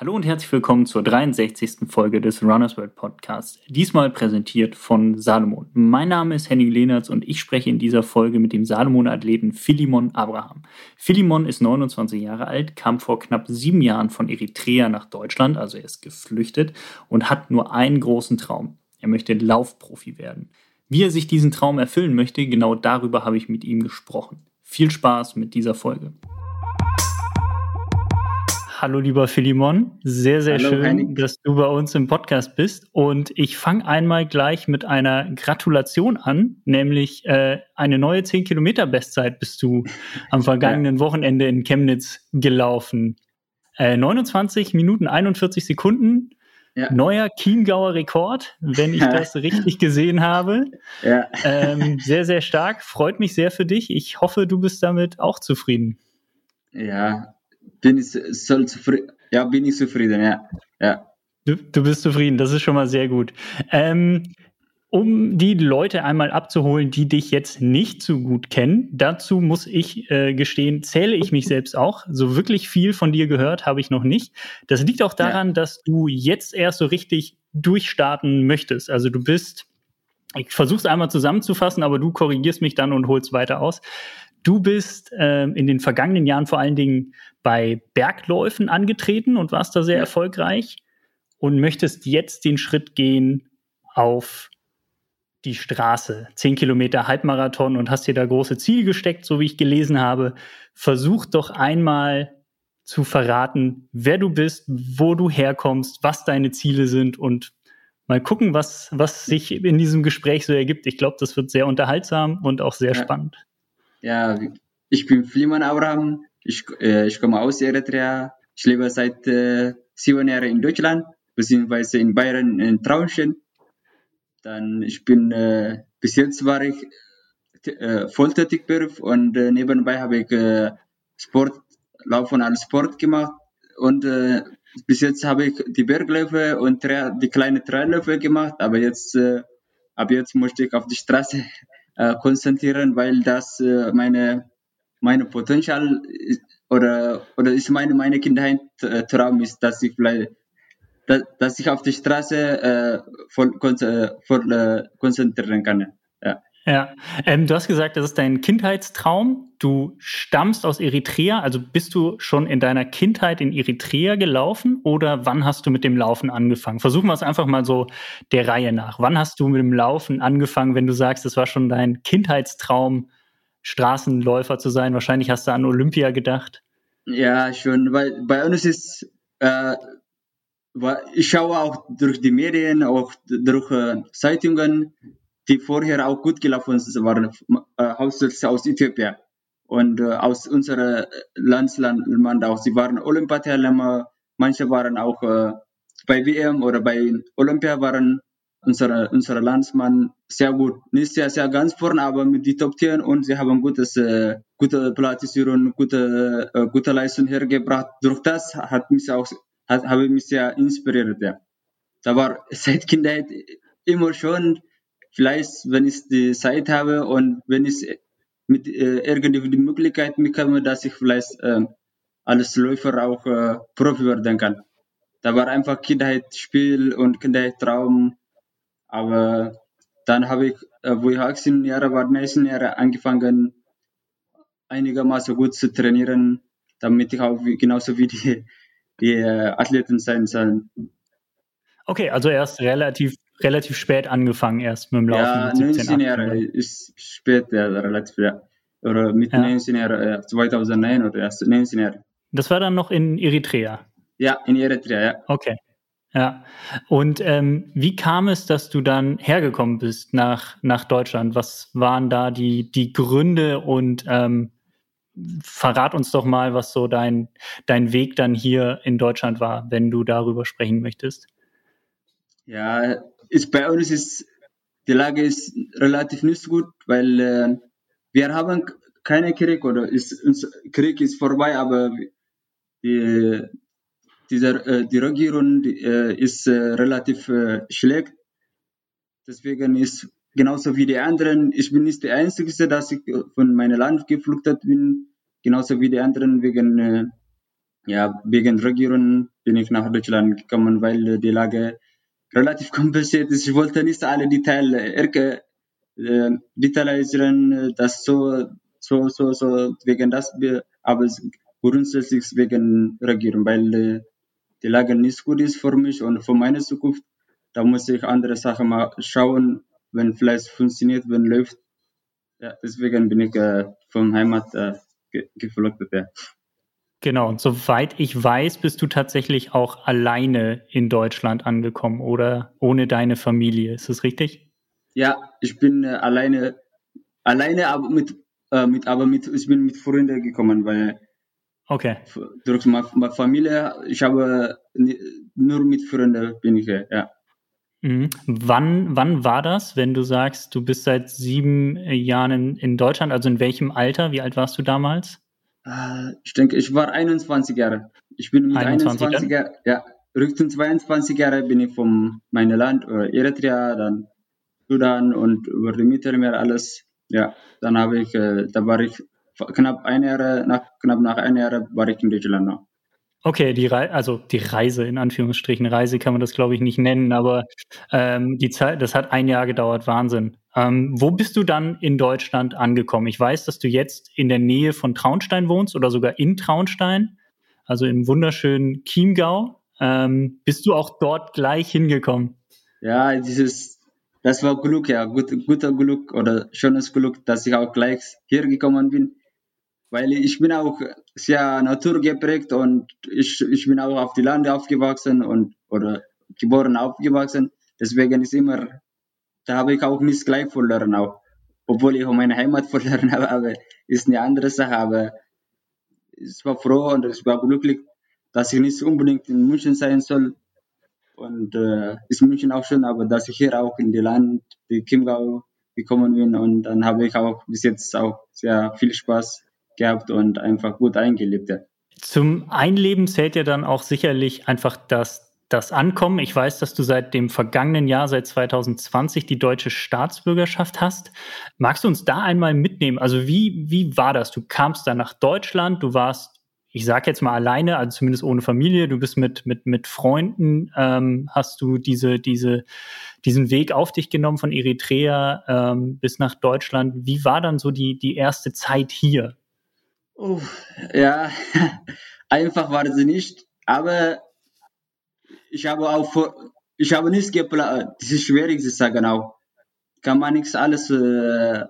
Hallo und herzlich willkommen zur 63. Folge des Runners World Podcasts. Diesmal präsentiert von Salomon. Mein Name ist Henning Lehnertz und ich spreche in dieser Folge mit dem Salomon-Athleten Philimon Abraham. Philimon ist 29 Jahre alt, kam vor knapp sieben Jahren von Eritrea nach Deutschland, also er ist geflüchtet und hat nur einen großen Traum. Er möchte Laufprofi werden. Wie er sich diesen Traum erfüllen möchte, genau darüber habe ich mit ihm gesprochen. Viel Spaß mit dieser Folge. Hallo lieber Philimon, sehr, sehr Hallo, schön, Henning. dass du bei uns im Podcast bist. Und ich fange einmal gleich mit einer Gratulation an, nämlich äh, eine neue 10 Kilometer Bestzeit bist du am vergangenen Wochenende in Chemnitz gelaufen. Äh, 29 Minuten 41 Sekunden, ja. neuer Chiemgauer Rekord, wenn ich das richtig gesehen habe. Ja. Ähm, sehr, sehr stark, freut mich sehr für dich. Ich hoffe, du bist damit auch zufrieden. Ja, bin ich soll zufrieden. Ja, bin ich zufrieden, ja. ja. Du, du bist zufrieden, das ist schon mal sehr gut. Ähm, um die Leute einmal abzuholen, die dich jetzt nicht so gut kennen, dazu muss ich äh, gestehen, zähle ich mich selbst auch. So wirklich viel von dir gehört habe ich noch nicht. Das liegt auch daran, ja. dass du jetzt erst so richtig durchstarten möchtest. Also du bist, ich versuche es einmal zusammenzufassen, aber du korrigierst mich dann und holst weiter aus. Du bist äh, in den vergangenen Jahren vor allen Dingen bei Bergläufen angetreten und warst da sehr ja. erfolgreich und möchtest jetzt den Schritt gehen auf die Straße. Zehn Kilometer Halbmarathon und hast dir da große Ziele gesteckt, so wie ich gelesen habe. Versuch doch einmal zu verraten, wer du bist, wo du herkommst, was deine Ziele sind und mal gucken, was, was sich in diesem Gespräch so ergibt. Ich glaube, das wird sehr unterhaltsam und auch sehr ja. spannend. Ja, ich bin Fliman Abraham. Ich, äh, ich komme aus Eritrea. Ich lebe seit äh, sieben Jahren in Deutschland, beziehungsweise in Bayern in Traunstein. Dann, ich bin, äh, bis jetzt war ich äh, volltätig Beruf und äh, nebenbei habe ich äh, Sport, Laufen als Sport gemacht und äh, bis jetzt habe ich die Bergläufe und die kleinen Trailläufe gemacht, aber jetzt, äh, ab jetzt möchte ich auf die Straße äh, konzentrieren, weil das äh, meine, meine Potenzial oder, oder ist meine, meine Kindheit äh, ist, dass ich vielleicht, dass, dass ich auf die Straße äh, voll, äh, voll äh, konzentrieren kann. Ja. Ja, ähm, du hast gesagt, das ist dein Kindheitstraum. Du stammst aus Eritrea, also bist du schon in deiner Kindheit in Eritrea gelaufen oder wann hast du mit dem Laufen angefangen? Versuchen wir es einfach mal so der Reihe nach. Wann hast du mit dem Laufen angefangen, wenn du sagst, es war schon dein Kindheitstraum, Straßenläufer zu sein? Wahrscheinlich hast du an Olympia gedacht. Ja, schon, weil bei uns ist, äh, ich schaue auch durch die Medien, auch durch äh, Zeitungen, die vorher auch gut gelaufen waren, äh, hauptsächlich aus Äthiopien und äh, aus unserem Landsland auch. Sie waren Olympiateilnehmer, manche waren auch äh, bei WM oder bei Olympia waren unsere, unsere Landsmann sehr gut. Nicht sehr, sehr ganz vorne, aber mit die Top 10 und sie haben gutes, äh, gute Platzierung, gute, äh, gute Leistung hergebracht. Durch das hat mich auch, hat, habe ich mich sehr inspiriert, ja. Da war seit Kindheit immer schon vielleicht, wenn ich die Zeit habe und wenn ich mit äh, irgendwie die Möglichkeit bekomme, dass ich vielleicht äh, als Läufer auch äh, Profi werden kann. Da war einfach Kindheitsspiel und Kindheitstraum. Aber dann habe ich, äh, wo ich 18 Jahre war, 19 Jahre angefangen, einigermaßen gut zu trainieren, damit ich auch wie, genauso wie die, die äh, Athleten sein soll. Okay, also erst relativ relativ spät angefangen erst mit dem Laufen. Ja, 19 Jahre ist spät, ja, relativ, ja. Oder mit ja. 19 Jahren, 2009 oder erst 19 Jahre. Das war dann noch in Eritrea? Ja, in Eritrea, ja. Okay. Ja. Und ähm, wie kam es, dass du dann hergekommen bist nach, nach Deutschland? Was waren da die, die Gründe und ähm, verrat uns doch mal, was so dein, dein Weg dann hier in Deutschland war, wenn du darüber sprechen möchtest. Ja, ist bei uns ist die Lage ist relativ nicht gut, weil äh, wir haben keine Krieg oder ist, Krieg ist vorbei, aber die, dieser, äh, die Regierung die, äh, ist äh, relativ äh, schlecht. Deswegen ist genauso wie die anderen, ich bin nicht der Einzige, dass ich von meinem Land geflüchtet bin, genauso wie die anderen wegen äh, ja, wegen Regierung bin ich nach Deutschland gekommen, weil die Lage relativ kompliziert ist. Ich wollte nicht alle Details äh, äh, detailisieren, das so, so, so, so, wegen das, aber grundsätzlich wegen Regierung, weil äh, die Lage nicht gut ist für mich und für meine Zukunft. Da muss ich andere Sachen mal schauen, wenn vielleicht funktioniert, wenn läuft. Ja, deswegen bin ich äh, vom Heimat äh, geflüchtet. Ja. Genau, und soweit ich weiß, bist du tatsächlich auch alleine in Deutschland angekommen oder ohne deine Familie. Ist das richtig? Ja, ich bin äh, alleine, alleine, aber mit, äh, mit, aber mit, ich bin mit Freunden gekommen, weil okay. durch meine Familie, ich habe nur mit Freunden bin ich, ja. Mhm. Wann, wann war das, wenn du sagst, du bist seit sieben Jahren in, in Deutschland? Also in welchem Alter? Wie alt warst du damals? Äh, ich denke, ich war 21 Jahre. Ich bin mit 21, 21 Jahren, ja, Richtung 22 Jahre bin ich von meinem Land, Eritrea, dann Sudan und über die Mittelmeer alles. Ja, dann habe ich, äh, da war ich knapp ein Jahr, nach, knapp nach einem Jahr war ich in Deutschland noch. Okay, die Re also die Reise in Anführungsstrichen, Reise kann man das glaube ich nicht nennen, aber ähm, die Zeit, das hat ein Jahr gedauert, Wahnsinn. Ähm, wo bist du dann in Deutschland angekommen? Ich weiß, dass du jetzt in der Nähe von Traunstein wohnst oder sogar in Traunstein, also im wunderschönen Chiemgau. Ähm, bist du auch dort gleich hingekommen? Ja, dieses, das war Glück, ja, gut, guter Glück oder schönes Glück, dass ich auch gleich hier gekommen bin, weil ich bin auch sehr naturgeprägt und ich, ich bin auch auf die Lande aufgewachsen und oder geboren aufgewachsen. Deswegen ist immer da habe ich auch nicht gleich verloren, auch. Obwohl ich auch meine Heimat verloren habe, aber ist eine andere Sache. Aber ich war froh und ich war glücklich, dass ich nicht unbedingt in München sein soll. Und äh, ist München auch schön, aber dass ich hier auch in die Land, die Chiemgau gekommen bin und dann habe ich auch bis jetzt auch sehr viel Spaß gehabt und einfach gut eingelebt. Ja. Zum Einleben zählt ja dann auch sicherlich einfach das das Ankommen. Ich weiß, dass du seit dem vergangenen Jahr, seit 2020, die deutsche Staatsbürgerschaft hast. Magst du uns da einmal mitnehmen? Also wie, wie war das? Du kamst dann nach Deutschland, du warst, ich sag jetzt mal alleine, also zumindest ohne Familie, du bist mit, mit, mit Freunden, ähm, hast du diese, diese, diesen Weg auf dich genommen von Eritrea ähm, bis nach Deutschland. Wie war dann so die, die erste Zeit hier? Oh, ja, einfach war sie nicht, aber ich habe auch ich habe nichts geplant. Das ist schwierig zu sagen auch. Kann man nichts alles, äh,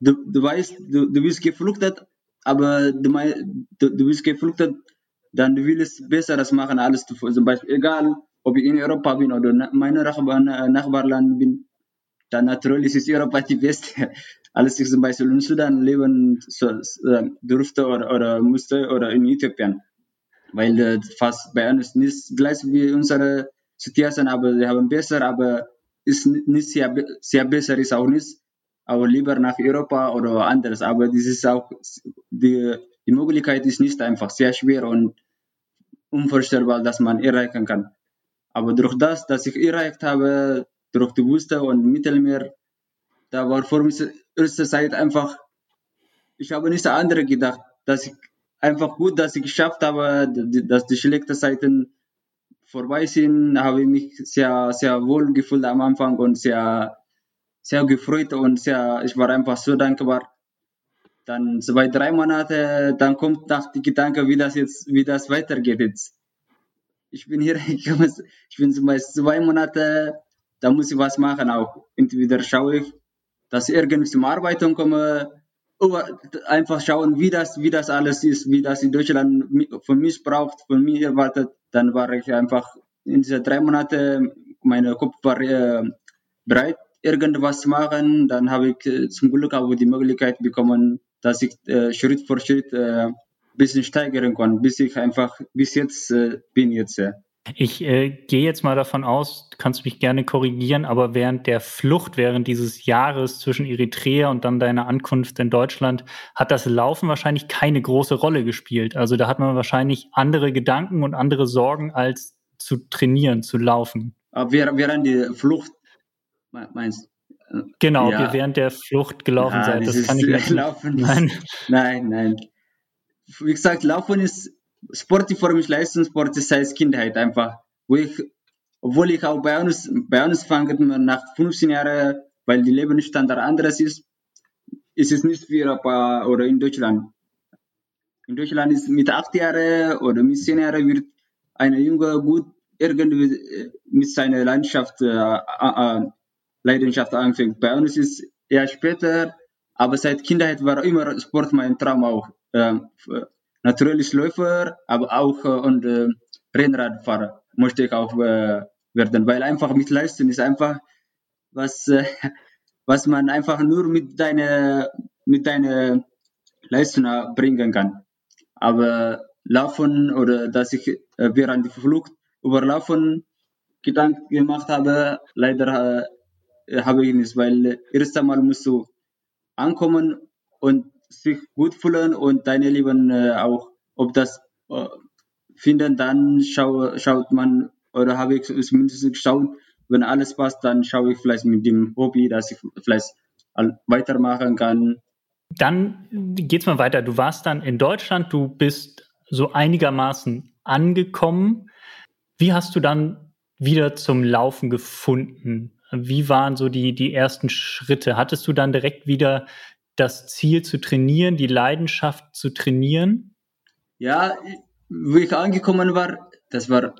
du, du weißt, du, du bist geflüchtet, aber du, du, du bist geflüchtet, dann du willst Besseres machen, alles zu, zum Beispiel, egal, ob ich in Europa bin oder meine Nachbarland bin, dann natürlich ist Europa die beste. Als ich zum Beispiel in Sudan leben durfte oder, oder musste oder in Äthiopien weil äh, fast bei uns nicht gleich wie unsere Situation, aber wir haben besser, aber ist nicht sehr, sehr besser ist auch nicht, aber lieber nach Europa oder anderes. Aber das ist auch die, die Möglichkeit ist nicht einfach sehr schwer und unvorstellbar, dass man erreichen kann. Aber durch das, dass ich erreicht habe, durch die Wüste und Mittelmeer, da war für mich erste Zeit einfach, ich habe nicht an andere gedacht, dass ich einfach gut, dass ich geschafft habe, dass die schlechten Zeiten vorbei sind, habe ich mich sehr, sehr wohl gefühlt am Anfang und sehr, sehr gefreut und sehr, ich war einfach so dankbar. Dann zwei, drei Monate, dann kommt nach die Gedanke, wie das jetzt, wie das weitergeht jetzt. Ich bin hier, ich bin zum Beispiel zwei Monate, da muss ich was machen auch. Entweder schaue ich, dass ich irgendwie zum Arbeiten komme, einfach schauen, wie das, wie das alles ist, wie das in Deutschland von mich braucht, von mir erwartet. Dann war ich einfach in diese drei Monate, mein Kopf war äh, bereit, irgendwas zu machen. Dann habe ich äh, zum Glück auch die Möglichkeit bekommen, dass ich äh, Schritt für Schritt ein äh, bisschen steigern kann, bis ich einfach bis jetzt äh, bin jetzt. Ich äh, gehe jetzt mal davon aus, du kannst mich gerne korrigieren, aber während der Flucht, während dieses Jahres zwischen Eritrea und dann deiner Ankunft in Deutschland, hat das Laufen wahrscheinlich keine große Rolle gespielt. Also da hat man wahrscheinlich andere Gedanken und andere Sorgen, als zu trainieren, zu laufen. Aber während der Flucht, meinst du? Genau, ja. ob ihr während der Flucht gelaufen ja, seid, das kann ich nicht. Laufen nein. nein, nein. Wie gesagt, Laufen ist Sport für mich Leistungssport ist seit Kindheit einfach. Wo ich, obwohl ich auch bei uns, bei uns fange nach 15 Jahren, weil die Lebensstandard anderes ist, ist es nicht wie Europa oder in Deutschland. In Deutschland ist mit acht Jahren oder mit zehn Jahren wird ein Junge gut irgendwie äh, mit seiner Leidenschaft, äh, äh, Leidenschaft anfängt. Bei uns ist eher später, aber seit Kindheit war immer Sport mein Traum auch. Äh, natürlich Läufer, aber auch äh, und äh, Rennradfahrer möchte ich auch äh, werden, weil einfach mit Leistung ist einfach was, äh, was man einfach nur mit deiner mit deiner Leistung bringen kann. Aber Laufen oder dass ich äh, während der Flucht über Laufen Gedanken gemacht habe, leider äh, habe ich nicht, weil erst einmal musst du ankommen und sich gut fühlen und deine Leben äh, auch, ob das äh, finden, dann schau, schaut man, oder habe ich zumindest geschaut, wenn alles passt, dann schaue ich vielleicht mit dem Hobby, dass ich vielleicht weitermachen kann. Dann geht's mal weiter. Du warst dann in Deutschland, du bist so einigermaßen angekommen. Wie hast du dann wieder zum Laufen gefunden? Wie waren so die, die ersten Schritte? Hattest du dann direkt wieder das Ziel zu trainieren, die Leidenschaft zu trainieren? Ja, wie ich angekommen war, das war,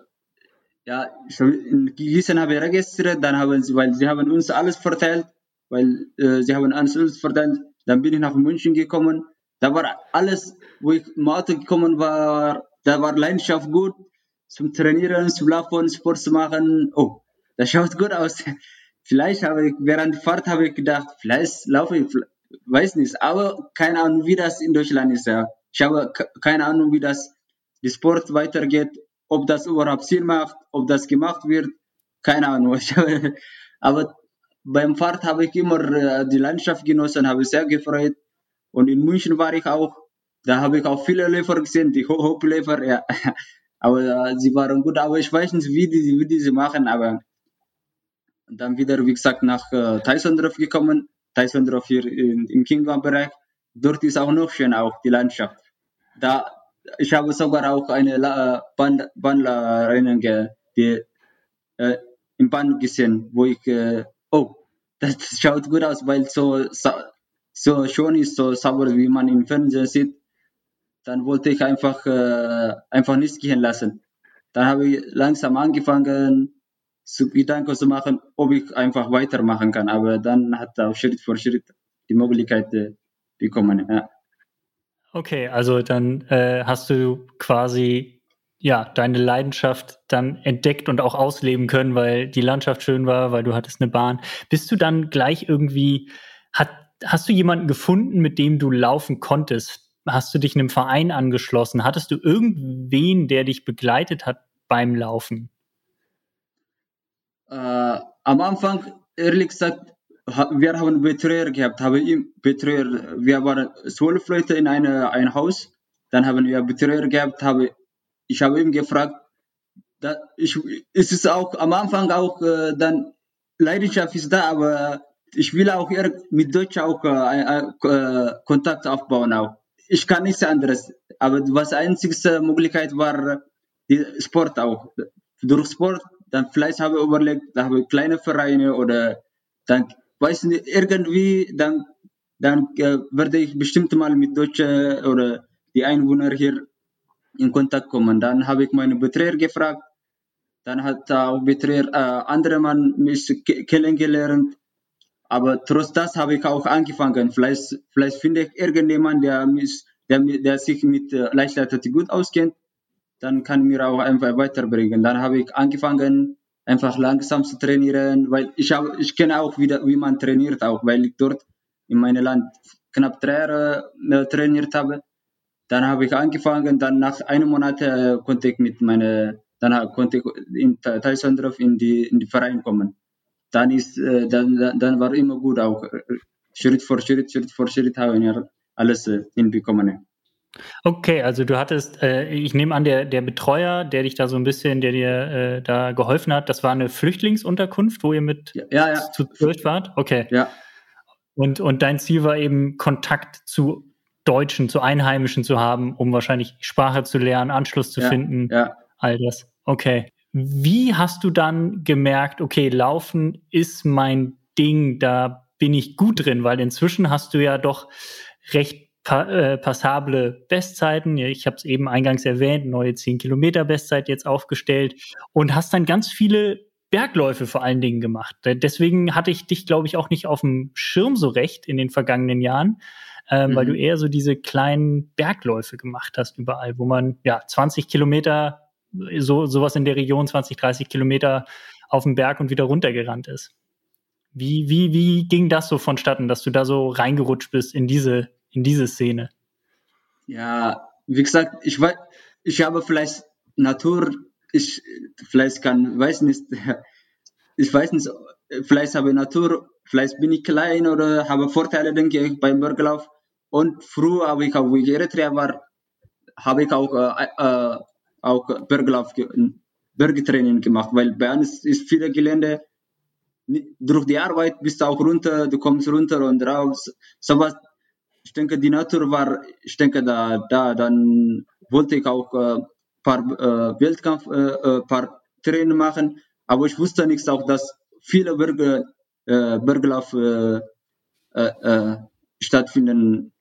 ja, in gelesen habe ich registriert, dann haben sie, weil sie haben uns alles verteilt, weil äh, sie haben uns alles verteilt, dann bin ich nach München gekommen, da war alles, wo ich im Auto gekommen war, da war Leidenschaft gut, zum Trainieren, zum Laufen, Sport zu machen, oh, das schaut gut aus. Vielleicht habe ich, während der Fahrt habe ich gedacht, vielleicht laufe ich, weiß nicht, aber keine Ahnung, wie das in Deutschland ist. Ja. Ich habe keine Ahnung, wie das die Sport weitergeht, ob das überhaupt Sinn macht, ob das gemacht wird, keine Ahnung. Aber beim Fahrt habe ich immer äh, die Landschaft genossen, habe sehr gefreut. Und in München war ich auch, da habe ich auch viele Läufer gesehen, die Hochläufer, ja. Aber äh, sie waren gut, aber ich weiß nicht, wie die, wie die sie machen, aber dann wieder, wie gesagt, nach äh, Taisondorf gekommen Taisondorf hier in, im Kinga-Bereich. Dort ist auch noch schön auch die Landschaft. Da, ich habe sogar auch eine La Band, Bandlerin die, äh, im Band gesehen, wo ich, äh, oh, das schaut gut aus, weil so, so schön ist, so sauber, wie man im Fernsehen sieht. Dann wollte ich einfach, äh, einfach nichts gehen lassen. Dann habe ich langsam angefangen, zu Gedanken zu machen, ob ich einfach weitermachen kann. Aber dann hat er Schritt für Schritt die Möglichkeit äh, bekommen. Ja. Okay, also dann äh, hast du quasi ja deine Leidenschaft dann entdeckt und auch ausleben können, weil die Landschaft schön war, weil du hattest eine Bahn. Bist du dann gleich irgendwie hat hast du jemanden gefunden, mit dem du laufen konntest? Hast du dich einem Verein angeschlossen? Hattest du irgendwen, der dich begleitet hat beim Laufen? Äh, am Anfang, ehrlich gesagt, wir haben Betreuer gehabt, habe ihm Betreuer, wir waren zwölf Leute in eine, ein Haus, dann haben wir Betreuer gehabt, habe, ich habe ihm gefragt, da, ich, es ist auch am Anfang auch äh, dann Leidenschaft ist da, aber ich will auch mit Deutsch auch äh, äh, Kontakt aufbauen auch. Ich kann nichts anderes, aber was einzigste Möglichkeit war die Sport auch. Durch Sport dann vielleicht habe ich überlegt, da habe ich kleine Vereine oder dann weiß nicht, irgendwie, dann, dann äh, werde ich bestimmt mal mit Deutschen oder die Einwohner hier in Kontakt kommen. Dann habe ich meine Betreuer gefragt, dann hat auch Betreuer äh, andere Mann mich kennengelernt. Aber trotz das habe ich auch angefangen. Vielleicht, vielleicht finde ich irgendjemand, der, mich, der, der sich mit äh, Leichtathletik gut auskennt dann kann mir auch einfach weiterbringen. Dann habe ich angefangen, einfach langsam zu trainieren, weil ich habe, ich kenne auch wieder, wie man trainiert auch, weil ich dort in meinem Land knapp drei Jahre äh, trainiert habe. Dann habe ich angefangen, dann nach einem Monat äh, konnte ich mit meiner, dann konnte ich in Taisondorf in die, in die Verein kommen. Dann ist, äh, dann, dann war immer gut auch. Schritt für Schritt, Schritt für Schritt habe ich alles hinbekommen. Okay, also du hattest, äh, ich nehme an, der, der Betreuer, der dich da so ein bisschen, der dir äh, da geholfen hat, das war eine Flüchtlingsunterkunft, wo ihr mit ja, ja, ja. zu zwölf wart? Okay. Ja. Und, und dein Ziel war eben Kontakt zu Deutschen, zu Einheimischen zu haben, um wahrscheinlich Sprache zu lernen, Anschluss zu finden, ja. all das. Okay. Wie hast du dann gemerkt, okay, Laufen ist mein Ding, da bin ich gut drin, weil inzwischen hast du ja doch recht pa äh, passable Bestzeiten. Ich habe es eben eingangs erwähnt, neue 10 Kilometer Bestzeit jetzt aufgestellt und hast dann ganz viele Bergläufe vor allen Dingen gemacht. Äh, Deswegen hatte ich dich, glaube ich, auch nicht auf dem Schirm so recht in den vergangenen Jahren, weil Mhm. du eher so diese kleinen Bergläufe gemacht hast überall, wo man ja 20 Kilometer, so sowas in der Region, 20, 30 Kilometer auf den Berg und wieder runtergerannt ist. Wie, wie, wie ging das so vonstatten, dass du da so reingerutscht bist in diese, in diese Szene? Ja, wie gesagt, ich weiß, ich habe vielleicht Natur, ich vielleicht kann, weiß nicht, ich weiß nicht, vielleicht habe ich Natur, vielleicht bin ich klein oder habe Vorteile, denke ich, beim Berglauf. Und früher habe ich auch, wo ich Eritrea war, habe ich auch, äh, äh, auch Berglauf, Bergtraining gemacht, weil bei uns ist viele Gelände, durch die Arbeit bist du auch runter, du kommst runter und raus, sowas ich denke, die Natur war, ich denke, da, da, dann wollte ich auch äh, paar äh, Weltkampf, äh, äh, paar Training machen, aber ich wusste nichts auch, dass viele Berge, äh, Berglauf äh, äh, stattfinden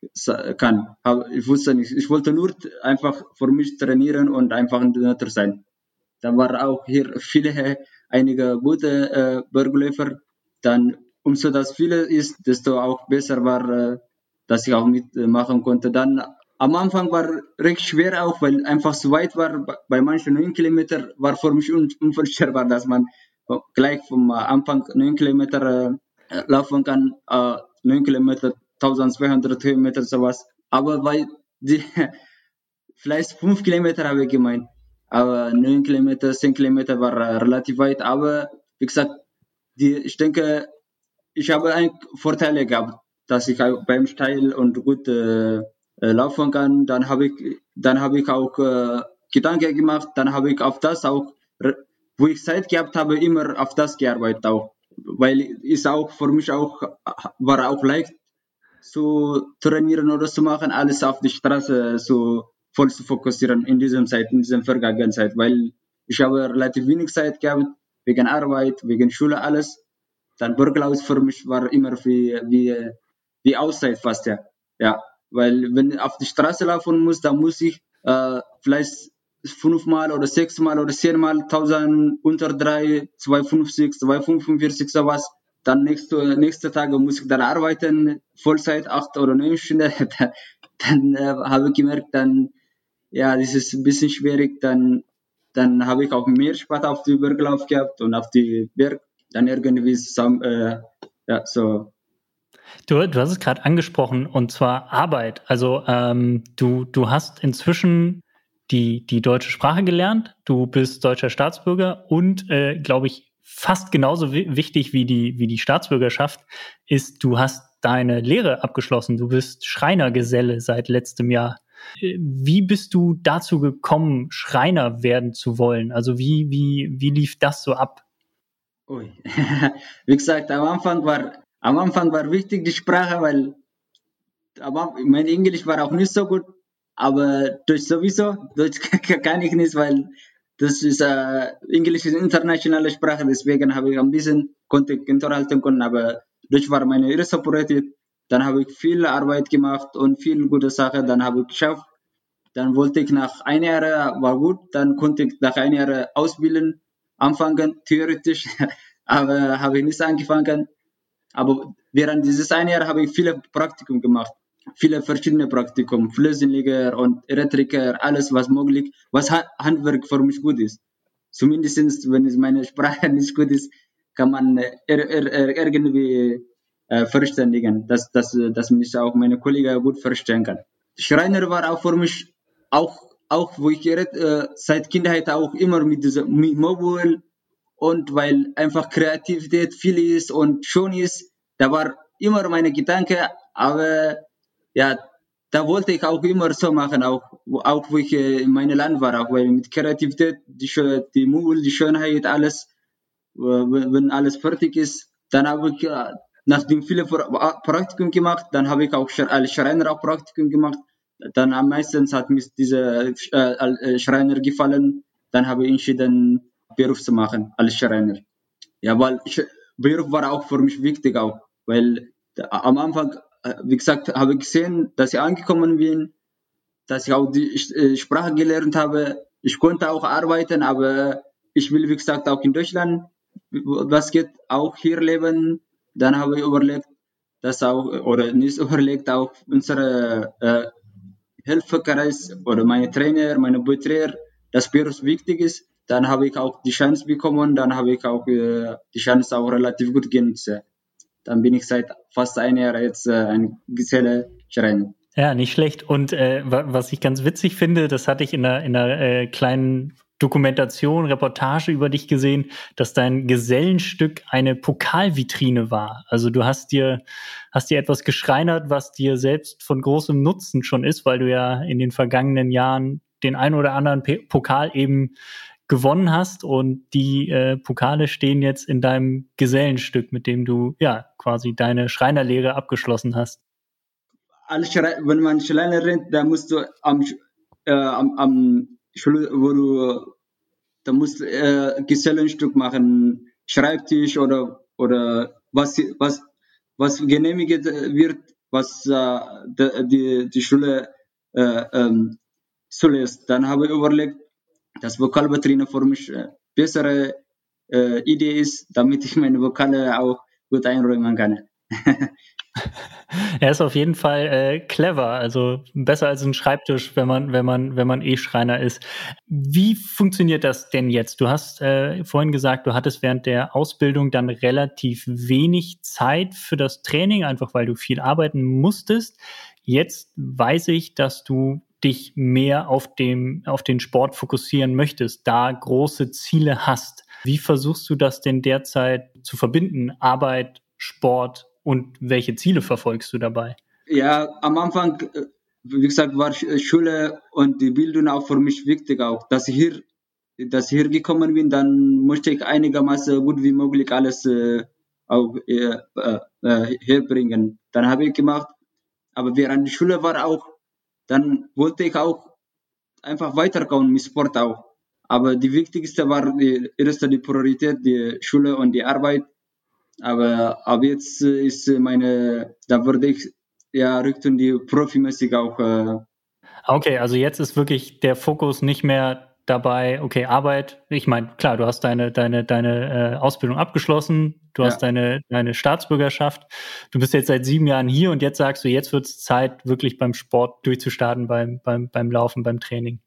kann. Aber ich wusste nicht. Ich wollte nur einfach für mich trainieren und einfach in der Natur sein. Da war auch hier viele, einige gute äh, Bergläufer. Dann, umso das viele ist, desto auch besser war, äh, dass ich auch mitmachen konnte. Dann am Anfang war recht schwer auch, weil einfach zu weit war. Bei manchen 9 Kilometer war für mich un unvorstellbar, dass man gleich vom Anfang 9 Kilometer äh, laufen kann. Äh, 9 Kilometer, 1200 Höhenmeter, sowas. Aber weil die, vielleicht 5 Kilometer habe ich gemeint. Aber 9 Kilometer, 10 Kilometer war äh, relativ weit. Aber wie gesagt, die, ich denke, ich habe Vorteile gehabt, dass ich beim Steil und gut äh, laufen kann. Dann habe ich, dann habe ich auch äh, Gedanken gemacht. Dann habe ich auf das auch, wo ich Zeit gehabt habe, immer auf das gearbeitet auch, weil ist auch für mich auch war auch leicht zu trainieren oder zu machen, alles auf die Straße so voll zu fokussieren in diesem Zeit, in diesem vergangenen Zeit, weil ich habe relativ wenig Zeit gehabt wegen Arbeit, wegen Schule, alles. Dann Burglaus für mich war immer wie, wie, wie Auszeit fast, ja. Ja, weil wenn ich auf die Straße laufen muss, dann muss ich äh, vielleicht fünfmal oder sechsmal oder zehnmal tausend unter drei, 250, 245 sowas. Dann nächste, nächste Tage muss ich dann arbeiten, Vollzeit, acht oder neun Stunden. dann dann äh, habe ich gemerkt, dann, ja, das ist ein bisschen schwierig. Dann, dann habe ich auch mehr Spaß auf die Berglauf gehabt und auf die Berg. Dann irgendwie zusammen, äh, ja, so Du, du hast es gerade angesprochen und zwar Arbeit. Also ähm, du, du hast inzwischen die, die deutsche Sprache gelernt, du bist deutscher Staatsbürger und, äh, glaube ich, fast genauso wi wichtig wie die, wie die Staatsbürgerschaft ist, du hast deine Lehre abgeschlossen. Du bist Schreinergeselle seit letztem Jahr. Äh, Wie bist du dazu gekommen, Schreiner werden zu wollen? Also wie, wie, wie lief das so ab? Ui. Wie gesagt, am Anfang war, am Anfang war wichtig die Sprache, weil aber mein Englisch war auch nicht so gut, aber Deutsch sowieso, Deutsch kann ich nicht, weil das ist äh, Englisch ist internationale Sprache, deswegen habe ich ein bisschen konnte unterhalten können, aber Deutsch war meine erste Priorität. Dann habe ich viel Arbeit gemacht und viel gute Sachen, dann habe ich geschafft. Dann wollte ich nach ein Jahr, war gut, dann konnte ich nach ein Jahr ausbilden, anfangen, theoretisch, aber habe ich nicht angefangen. Aber während dieses ein Jahr habe ich viele Praktikum gemacht. Viele verschiedene Praktikum, Flößenleger und Elektriker, alles was möglich, was Ha- Handwerk für mich gut ist. Zumindest wenn es meine Sprache nicht gut ist, kann man äh, ir- ir- ir- irgendwie äh, verständigen, dass, dass, dass mich auch meine Kollegen gut verstehen kann. Schreiner war auch für mich auch, auch wo ich äh, seit Kindheit auch immer mit diesem Mobile und weil einfach Kreativität viel ist und schon ist, da war immer meine Gedanke, aber ja, da wollte ich auch immer so machen, auch, auch wo ich äh, in meinem Land war, auch weil mit Kreativität, die, die Mubel, die Schönheit, alles, äh, wenn alles fertig ist, dann habe ich, äh, nachdem viele Praktikum gemacht, dann habe ich auch als Schreiner auch Praktikum gemacht. Dann am meisten hat mir dieser äh, Schreiner gefallen. Dann habe ich entschieden, Beruf zu machen als Schreiner. Ja, weil ich, Beruf war auch für mich wichtig auch, weil am Anfang, wie gesagt, habe ich gesehen, dass ich angekommen bin, dass ich auch die Sprache gelernt habe. Ich konnte auch arbeiten, aber ich will, wie gesagt, auch in Deutschland, was geht, auch hier leben. Dann habe ich überlegt, dass auch, oder nicht überlegt, auch unsere äh, Helferkreis oder meine Trainer, meine Betreuer, dass Beruf wichtig ist. Dann habe ich auch die Chance bekommen, dann habe ich auch äh, die Chance auch relativ gut genutzt. Dann bin ich seit fast einem Jahr jetzt äh, ein Geselle Schreiner. Ja, nicht schlecht. Und äh, was ich ganz witzig finde, das hatte ich in einer, in einer äh, kleinen Dokumentation, Reportage über dich gesehen, dass dein Gesellenstück eine Pokalvitrine war. Also du hast dir, hast dir etwas geschreinert, was dir selbst von großem Nutzen schon ist, weil du ja in den vergangenen Jahren den ein oder anderen P Pokal eben gewonnen hast und die äh, Pokale stehen jetzt in deinem Gesellenstück, mit dem du ja quasi deine Schreinerlehre abgeschlossen hast. Wenn man Schreiner rennt, da musst du am, äh, am, am wo du, da musst äh, Gesellenstück machen, Schreibtisch oder, oder was, was, was genehmigt wird, was äh, die, die Schule äh, ähm, zulässt. Dann habe ich überlegt, dass Vokalvitrine für mich äh, bessere äh, Idee ist, damit ich meine Vokale auch gut einräumen kann. er ist auf jeden Fall äh, clever, also besser als ein Schreibtisch, wenn man, wenn man, wenn man E-Schreiner ist. Wie funktioniert das denn jetzt? Du hast äh, vorhin gesagt, du hattest während der Ausbildung dann relativ wenig Zeit für das Training, einfach weil du viel arbeiten musstest. Jetzt weiß ich, dass du dich mehr auf dem, auf den Sport fokussieren möchtest, da große Ziele hast. Wie versuchst du das denn derzeit zu verbinden? Arbeit, Sport und welche Ziele verfolgst du dabei? Ja, am Anfang, äh, wie gesagt, war Schule und die Bildung auch für mich wichtig auch. Dass ich hier, dass ich hier gekommen bin, dann musste ich einigermaßen gut wie möglich alles äh, auch äh, äh, herbringen. Dann habe ich gemacht, aber während der Schule war auch, dann wollte ich auch einfach weiterkommen mit Sport auch. Aber die wichtigste war die erste die Priorität, die Schule und die Arbeit. Aber ab jetzt ist meine, da würde ich ja Richtung die Profimäßig auch. Äh okay, also jetzt ist wirklich der Fokus nicht mehr dabei, okay, Arbeit, ich meine, klar, du hast deine, deine, deine äh, Ausbildung abgeschlossen, du ja. hast deine, deine Staatsbürgerschaft, du bist jetzt seit sieben Jahren hier und jetzt sagst du, jetzt wird es Zeit, wirklich beim Sport durchzustarten, beim, beim, beim Laufen, beim Training.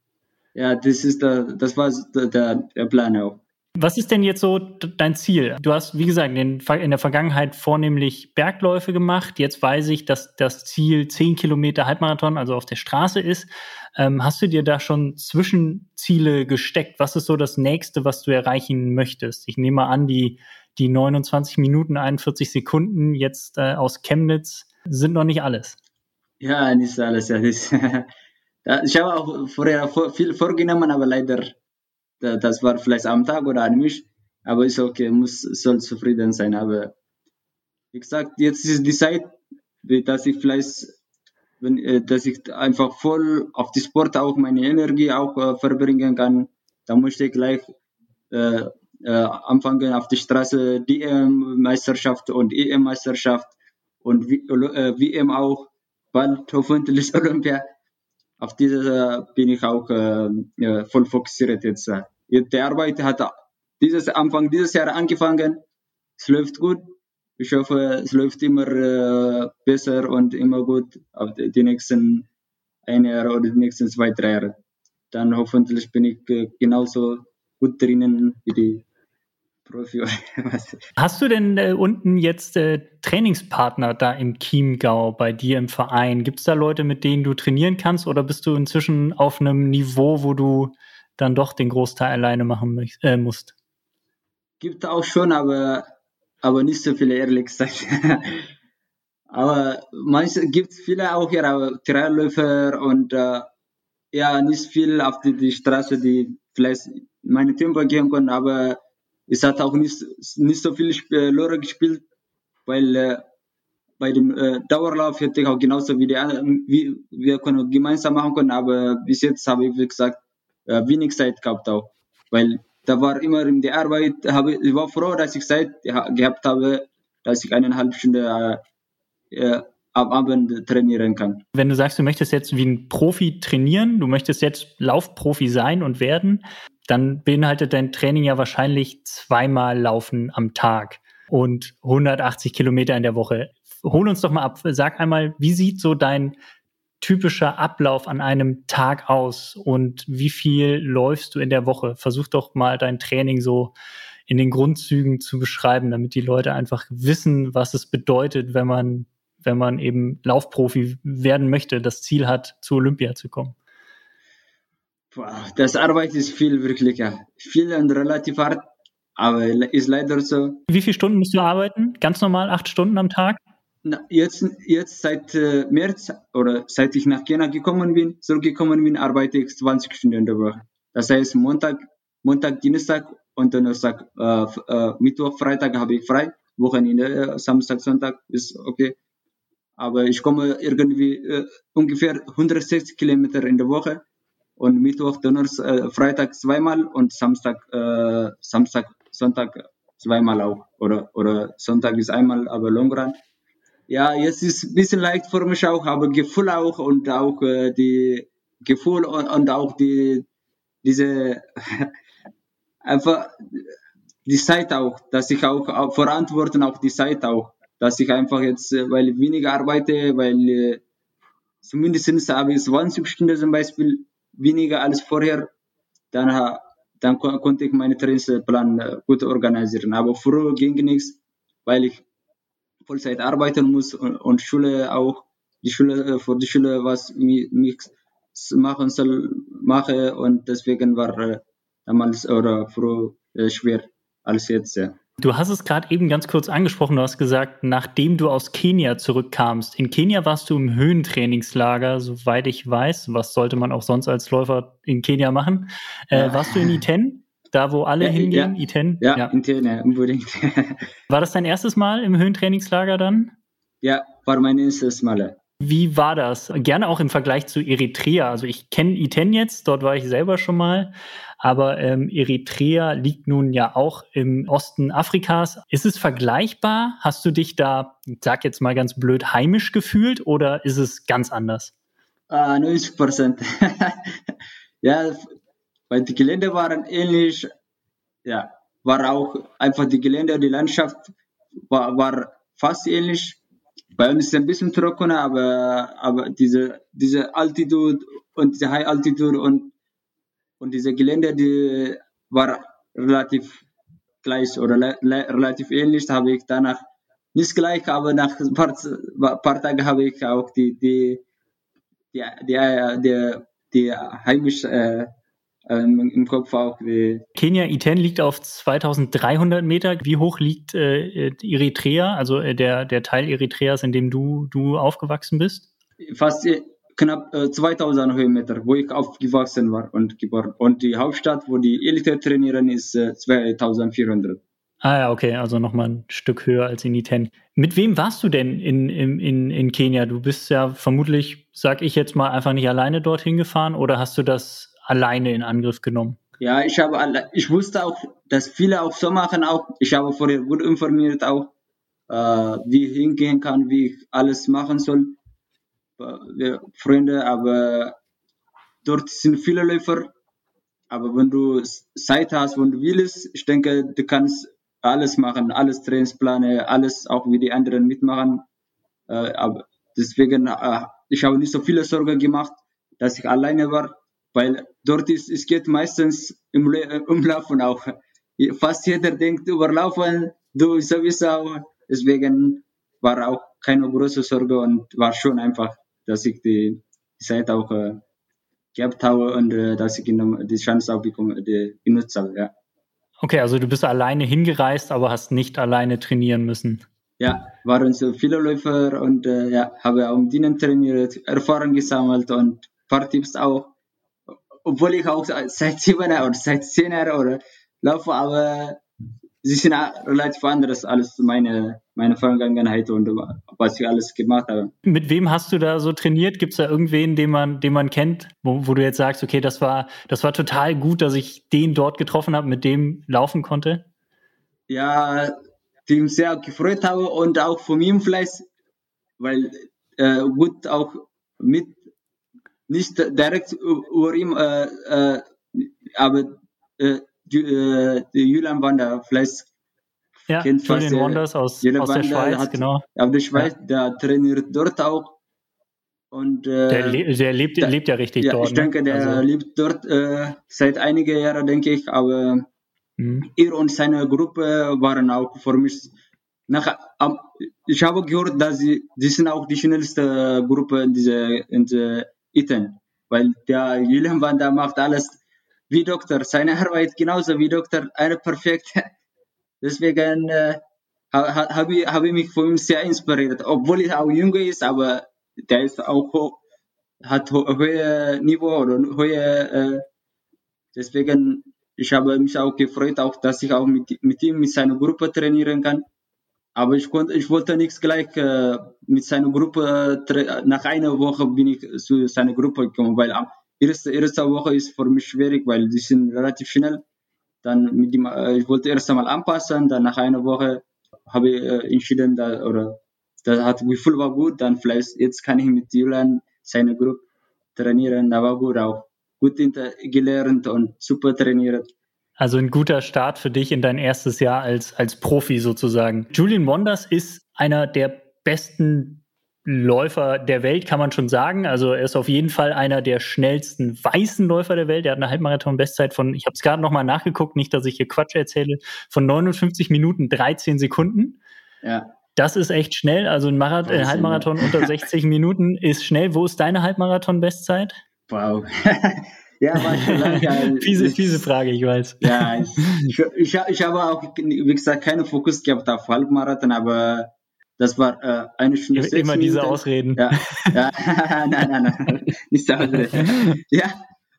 Ja, das ist der, das war der, der Plan auch. Was ist denn jetzt so dein Ziel? Du hast, wie gesagt, in, der Vergangenheit vornehmlich Bergläufe gemacht. Jetzt weiß ich, dass das Ziel 10 Kilometer Halbmarathon, also auf der Straße ist. Ähm, hast du dir da schon Zwischenziele gesteckt? Was ist so das nächste, was du erreichen möchtest? Ich nehme an, die, die 29 Minuten, 41 Sekunden jetzt äh, aus Chemnitz sind noch nicht alles. Ja, nicht alles. Ja, ich habe auch vorher viel vorgenommen, aber leider das war vielleicht am Tag oder an mich, aber ist okay, muss, soll zufrieden sein. Aber wie gesagt, jetzt ist die Zeit, dass ich vielleicht, wenn, äh, dass ich einfach voll auf die Sport auch meine Energie auch äh, verbringen kann. Da möchte ich gleich äh, äh, anfangen auf die Straße DM-Meisterschaft und EM-Meisterschaft und WM äh, auch, bald hoffentlich Olympia. Auf diese bin ich auch äh, voll fokussiert jetzt. Die Arbeit hat dieses Anfang dieses Jahr angefangen. Es läuft gut. Ich hoffe, es läuft immer äh, besser und immer gut auf die, die nächsten ein Jahr oder die nächsten zwei, drei Jahre. Dann hoffentlich bin ich äh, genauso gut drinnen wie die Profi. Hast du denn äh, unten jetzt äh, Trainingspartner da im Chiemgau bei dir im Verein? Gibt es da Leute, mit denen du trainieren kannst oder bist du inzwischen auf einem Niveau, wo du dann doch den Großteil alleine machen möcht, äh, musst? Gibt auch schon, aber, aber nicht so viele, ehrlich gesagt. aber manche gibt es viele auch hier, aber Trailläufer und äh, ja, nicht viel auf die, die Straße, die vielleicht meine Tempo gehen können, aber es hat auch nicht, nicht so viel Lore gespielt. weil äh, bei dem äh, Dauerlauf hätte ich auch genauso wie die wie wir können gemeinsam machen können, aber bis jetzt habe ich, wie gesagt, äh, wenig Zeit gehabt auch, weil da war immer in der Arbeit, habe, ich war froh, dass ich Zeit gehabt habe, dass ich eineinhalb Stunden äh, äh, am Abend trainieren kann. Wenn du sagst, du möchtest jetzt wie ein Profi trainieren, du möchtest jetzt Laufprofi sein und werden, dann beinhaltet dein Training ja wahrscheinlich zweimal Laufen am Tag und 180 Kilometer in der Woche. Hol uns doch mal ab. Sag einmal, wie sieht so dein typischer Ablauf an einem Tag aus und wie viel läufst du in der Woche? Versuch doch mal dein Training so in den Grundzügen zu beschreiben, damit die Leute einfach wissen, was es bedeutet, wenn man wenn man eben Laufprofi werden möchte, das Ziel hat, zu Olympia zu kommen? Das Arbeit ist viel wirklich, ja. Viel und relativ hart, aber ist leider so. Wie viele Stunden musst du arbeiten? Ganz normal acht Stunden am Tag? Na, jetzt, jetzt seit äh, März oder seit ich nach Kenia gekommen bin, zurückgekommen bin, arbeite ich 20 Stunden in der Woche. Das heißt Montag, Montag, Dienstag und Donnerstag, äh, äh, Mittwoch, Freitag habe ich frei. Wochenende, äh, Samstag, Sonntag ist okay aber ich komme irgendwie äh, ungefähr 160 Kilometer in der Woche und Mittwoch, Donnerstag, äh, Freitag zweimal und Samstag, äh, Samstag, Sonntag zweimal auch oder oder Sonntag ist einmal, aber Long Run. Ja, jetzt ist ein bisschen leicht für mich auch, aber Gefühl auch und auch äh, die Gefühl und, und auch die diese einfach die Zeit auch, dass ich auch, auch verantworten auch die Zeit auch dass ich einfach jetzt, äh, weil ich weniger arbeite, weil äh, zumindest habe ich 20 Stunden zum Beispiel weniger als vorher, dann, dann konnte ich meinen Trainingsplan äh, gut organisieren. Aber früher ging nichts, weil ich Vollzeit arbeiten muss und, und Schule auch, die Schule, für die Schule was mich, machen soll, mache und deswegen war damals oder früher schwer als jetzt. Du hast es gerade eben ganz kurz angesprochen. Du hast gesagt, nachdem du aus Kenia zurückkamst. In Kenia warst du im Höhentrainingslager, soweit ich weiß. Was sollte man auch sonst als Läufer in Kenia machen? Äh, warst du in Iten? Da, wo alle ja, hingehen? Ja. Iten? Ja, ja. Iten, ja, unbedingt. War das dein erstes Mal im Höhentrainingslager dann? Ja, war mein erstes Mal. Wie war das? Gerne auch im Vergleich zu Eritrea. Also ich kenne Iten jetzt, dort war ich selber schon mal. Aber ähm, Eritrea liegt nun ja auch im Osten Afrikas. Ist es vergleichbar? Hast du dich da, ich sag jetzt mal ganz blöd, heimisch gefühlt oder ist es ganz anders? Uh, 90 Prozent. ja, weil die Gelände waren ähnlich. Ja, war auch einfach die Gelände, die Landschaft war, war fast ähnlich bei uns ist es ein bisschen trockener, aber, aber diese, diese Altitude und diese High Altitude und, und diese Gelände, die war relativ gleich oder relativ ähnlich. Habe ich danach nicht gleich, aber nach ein paar, paar Tagen habe ich auch die, die, die, die, die, die heimische äh, ähm, im Kopf auch. Wie Kenia Iten liegt auf 2300 Meter. Wie hoch liegt äh, Eritrea, also äh, der, der Teil Eritreas, in dem du, du aufgewachsen bist? Fast knapp äh, 2000 Höhenmeter, wo ich aufgewachsen war und geboren. Und die Hauptstadt, wo die Elite trainieren, ist äh, 2400. Ah ja, okay, also nochmal ein Stück höher als in Iten. Mit wem warst du denn in, in, in, in Kenia? Du bist ja vermutlich, sag ich jetzt mal, einfach nicht alleine dorthin gefahren oder hast du das alleine in Angriff genommen? Ja, ich habe, ich wusste auch, dass viele auch so machen auch. Ich habe vorher gut informiert auch, äh, wie ich hingehen kann, wie ich alles machen soll. Äh, Freunde, aber dort sind viele Läufer. Aber wenn du Zeit hast, wenn du willst, ich denke, du kannst alles machen, alles Trainingspläne, alles auch wie die anderen mitmachen. Äh, aber deswegen, äh, ich habe nicht so viele Sorgen gemacht, dass ich alleine war weil dort ist, es geht meistens im äh, Umlaufen auch. Fast jeder denkt überlaufen, du sowieso. Deswegen war auch keine große Sorge und war schon einfach, dass ich die, Zeit auch äh, gehabt habe und äh, dass ich die Chance auch bekomme, die genutzt habe, ja. Okay, also du bist alleine hingereist, aber hast nicht alleine trainieren müssen. Ja, waren so viele Läufer und äh, ja, habe auch mit ihnen trainiert, Erfahrung gesammelt und ein paar Tipps auch obwohl ich auch seit sieben oder seit zehn Jahren oder laufe, aber sie sind relativ anderes als meine meine Vergangenheit und was ich alles gemacht habe. Mit wem hast du da so trainiert? Gibt es da irgendwen, den man, den man kennt, wo, wo du jetzt sagst, okay, das war, das war total gut, dass ich den dort getroffen habe, mit dem laufen konnte? Ja, mich sehr gefreut habe und auch von ihm vielleicht, weil äh, gut auch mit nicht direkt über ihm, äh, äh, aber äh, äh, Julian Wander vielleicht ja, kennt Julian fast, Wonders aus, Julian aus der Schweiz, hat, genau. Aus der Schweiz, ja. der trainiert dort auch. Und, äh, der, le der, lebt, der, lebt ja richtig ja, dort. Ich ne? denke, der also. lebt dort äh, seit einigen Jahren, denke ich, aber mhm. er und seine Gruppe waren auch für mich nach, um, ich habe gehört, dass sie, die sind auch die schnellste Gruppe in dieser, in Iten, weil der Julian Wander macht alles wie Doktor, seine Arbeit genauso wie Doktor, eine perfekte Deswegen äh, habe ich, hab ich mich von ihm sehr inspiriert, obwohl er auch jünger ist, aber der ist auch hoch, hat ho hohe Niveau oder hohe, äh, deswegen ich habe mich auch gefreut, auch dass ich auch mit, mit ihm, mit seiner Gruppe trainieren kann. Aber ich konnte, ich wollte nichts gleich äh, mit seiner Gruppe, nach einer Woche bin ich zu seiner Gruppe gekommen, weil am erste, erste Woche ist für mich schwierig, weil die sind relativ schnell. Dann dem, äh, ich wollte erst einmal anpassen, dann nach einer Woche habe ich äh, entschieden, da, oder das hat Gefühl war gut, dann vielleicht jetzt kann ich mit Julian seine Gruppe trainieren, da war gut auch gut gelernt und super trainiert. Also ein guter Start für dich in dein erstes Jahr als, als Profi sozusagen. Julian Wonders ist einer der besten Läufer der Welt, kann man schon sagen. Also er ist auf jeden Fall einer der schnellsten weißen Läufer der Welt. Er hat eine Halbmarathon-Bestzeit von, ich habe es gerade nochmal nachgeguckt, nicht, dass ich hier Quatsch erzähle, von 59 Minuten 13 Sekunden. Ja. Das ist echt schnell. Also ein Marath Wahnsinn, Halbmarathon unter 60 Minuten ist schnell. Wo ist deine Halbmarathon-Bestzeit? Wow. ja, war schon lange. fiese, fiese Frage, ich weiß. Ja, ich, ich, ich, ich habe auch, wie gesagt, keinen Fokus gehabt auf Halbmarathon, aber das war äh, eine Stunde sechs Immer diese Ausreden. Ja, ja. nein, nein, nein, nicht Ausreden. ja,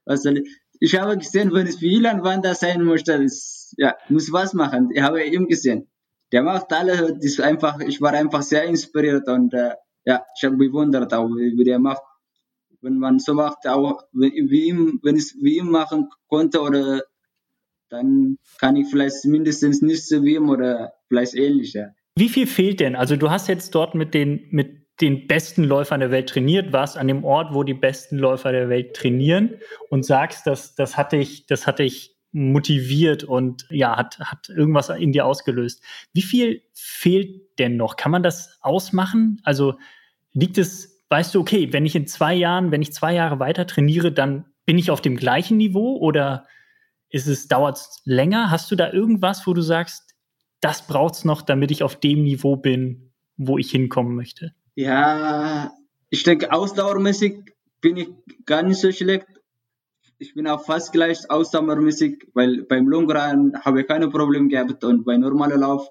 was soll ich? Ich habe gesehen, wenn es für Ilan Wanda sein möchte, das, ja, muss was machen. Ich habe ihn gesehen. Der macht alle, das einfach, ich war einfach sehr inspiriert und äh, ja, ich habe bewundert auch, wie, wie der macht. Wenn man so macht, auch wie ihm, wenn ich es wie ihm machen konnte oder dann kann ich vielleicht mindestens nicht so wie ihm oder vielleicht ähnlich, ja. Wie viel fehlt denn? Also du hast jetzt dort mit den, mit den besten Läufern der Welt trainiert, warst an dem Ort, wo die besten Läufer der Welt trainieren und sagst, dass das hatte ich, das hatte ich motiviert und ja, hat, hat irgendwas in dir ausgelöst. Wie viel fehlt denn noch? Kann man das ausmachen? Also liegt es, weißt du, okay, wenn ich in zwei Jahren, wenn ich zwei Jahre weiter trainiere, dann bin ich auf dem gleichen Niveau oder ist es, dauert es länger? Hast du da irgendwas, wo du sagst, das braucht es noch, damit ich auf dem Niveau bin, wo ich hinkommen möchte? Ja, ich denke, ausdauermäßig bin ich gar nicht so schlecht. Ich bin auch fast gleich ausdauermäßig, weil beim Lungrun habe ich keine Probleme gehabt und bei normaler Lauf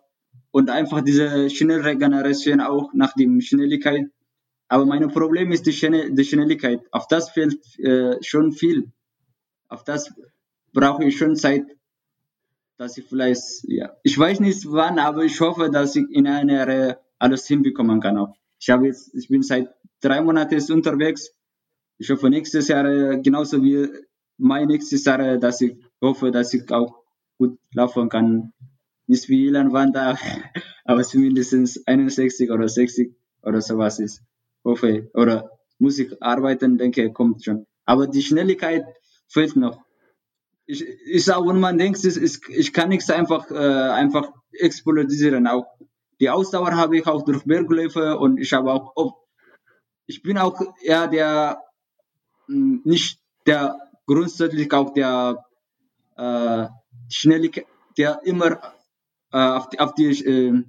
und einfach diese Schnellregeneration auch nach der Schnelligkeit. Aber mein Problem ist die, Schnell die Schnelligkeit. Auf das fehlt äh, schon viel. Auf das brauche ich schon Zeit dass ich vielleicht, ja, ich weiß nicht wann, aber ich hoffe, dass ich in einer Jahre alles hinbekommen kann auch. Ich habe jetzt, ich bin seit drei Monaten unterwegs. Ich hoffe nächstes Jahr genauso wie mein nächstes Jahr, dass ich hoffe, dass ich auch gut laufen kann. Nicht wie Ilan Wanda, aber zumindest 61 oder 60 oder sowas ist. Hoffe, oder muss ich arbeiten, denke, kommt schon. Aber die Schnelligkeit fehlt noch ich, ich sage, wenn man denkt, ist, ist, ich kann nichts einfach, äh, einfach explodieren. Auch die Ausdauer habe ich auch durch Bergläufe und ich habe auch, oft, ich bin auch eher der, hm, nicht der grundsätzlich auch der äh, Schnelligkeit, der immer äh, auf die, auf die, äh,